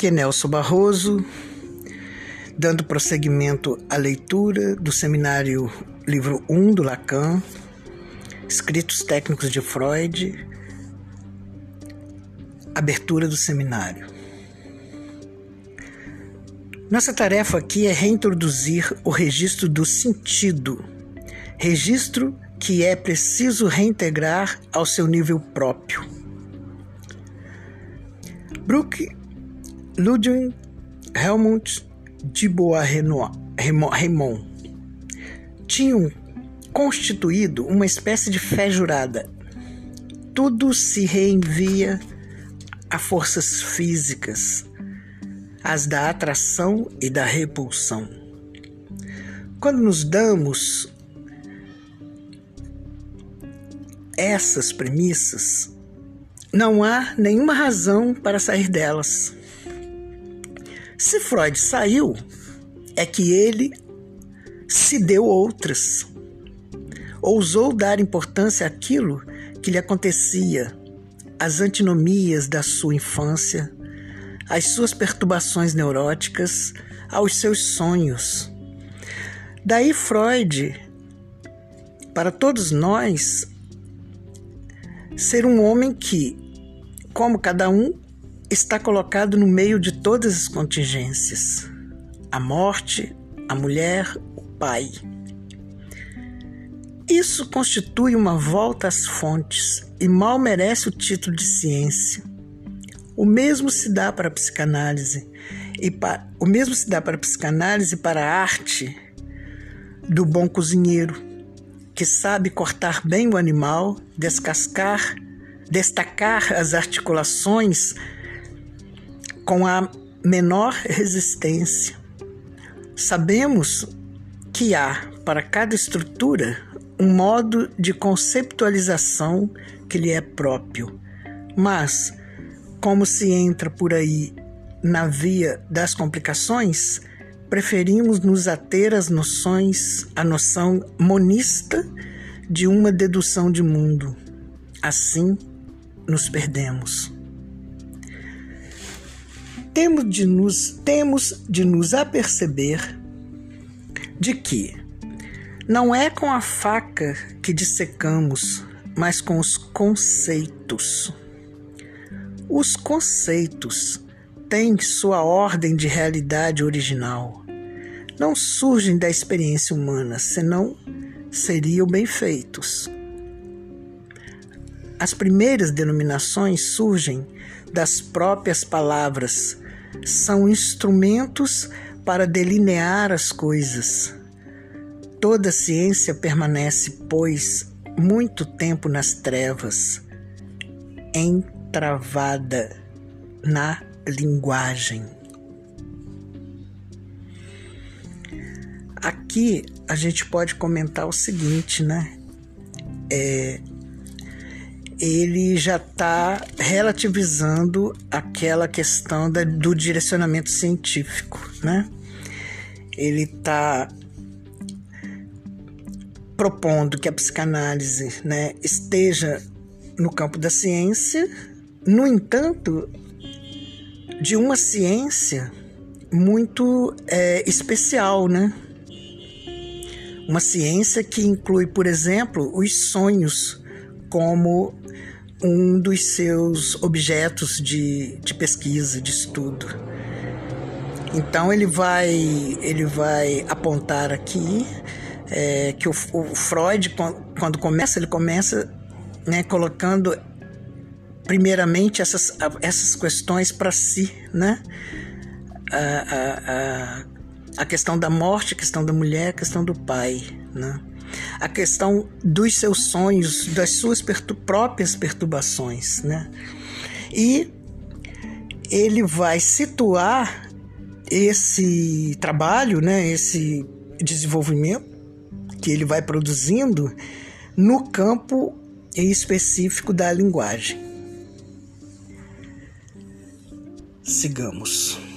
Aqui é Nelson Barroso, dando prosseguimento à leitura do seminário livro 1 do Lacan, Escritos Técnicos de Freud, abertura do seminário. Nossa tarefa aqui é reintroduzir o registro do sentido, registro que é preciso reintegrar ao seu nível próprio. Brooke Ludwig Helmut de Bois-Reymond tinham constituído uma espécie de fé jurada. Tudo se reenvia a forças físicas, as da atração e da repulsão. Quando nos damos essas premissas, não há nenhuma razão para sair delas. Se Freud saiu, é que ele se deu outras. Ousou dar importância àquilo que lhe acontecia, às antinomias da sua infância, às suas perturbações neuróticas, aos seus sonhos. Daí Freud, para todos nós, ser um homem que, como cada um, está colocado no meio de todas as contingências: a morte, a mulher, o pai. Isso constitui uma volta às fontes e mal merece o título de ciência. O mesmo se dá para a psicanálise e para, o mesmo se dá para a psicanálise e para a arte do bom cozinheiro, que sabe cortar bem o animal, descascar, destacar as articulações com a menor resistência. Sabemos que há para cada estrutura um modo de conceptualização que lhe é próprio, mas como se entra por aí na via das complicações, preferimos nos ater às noções, à noção monista de uma dedução de mundo. Assim, nos perdemos temos de nos, temos de nos aperceber de que não é com a faca que dissecamos, mas com os conceitos. Os conceitos têm sua ordem de realidade original. Não surgem da experiência humana, senão seriam bem feitos. As primeiras denominações surgem das próprias palavras, são instrumentos para delinear as coisas. Toda ciência permanece, pois, muito tempo nas trevas, entravada na linguagem. Aqui a gente pode comentar o seguinte, né? É, ele já está relativizando aquela questão da, do direcionamento científico, né? Ele está propondo que a psicanálise né, esteja no campo da ciência, no entanto, de uma ciência muito é, especial, né? Uma ciência que inclui, por exemplo, os sonhos como um dos seus objetos de, de pesquisa, de estudo. Então ele vai, ele vai apontar aqui é, que o, o, Freud, quando começa, ele começa né, colocando primeiramente essas, essas questões para si, né? A, a, a, a questão da morte, a questão da mulher, a questão do pai, né? A questão dos seus sonhos, das suas próprias perturbações, né? E ele vai situar esse trabalho, né, esse desenvolvimento que ele vai produzindo no campo específico da linguagem. Sigamos.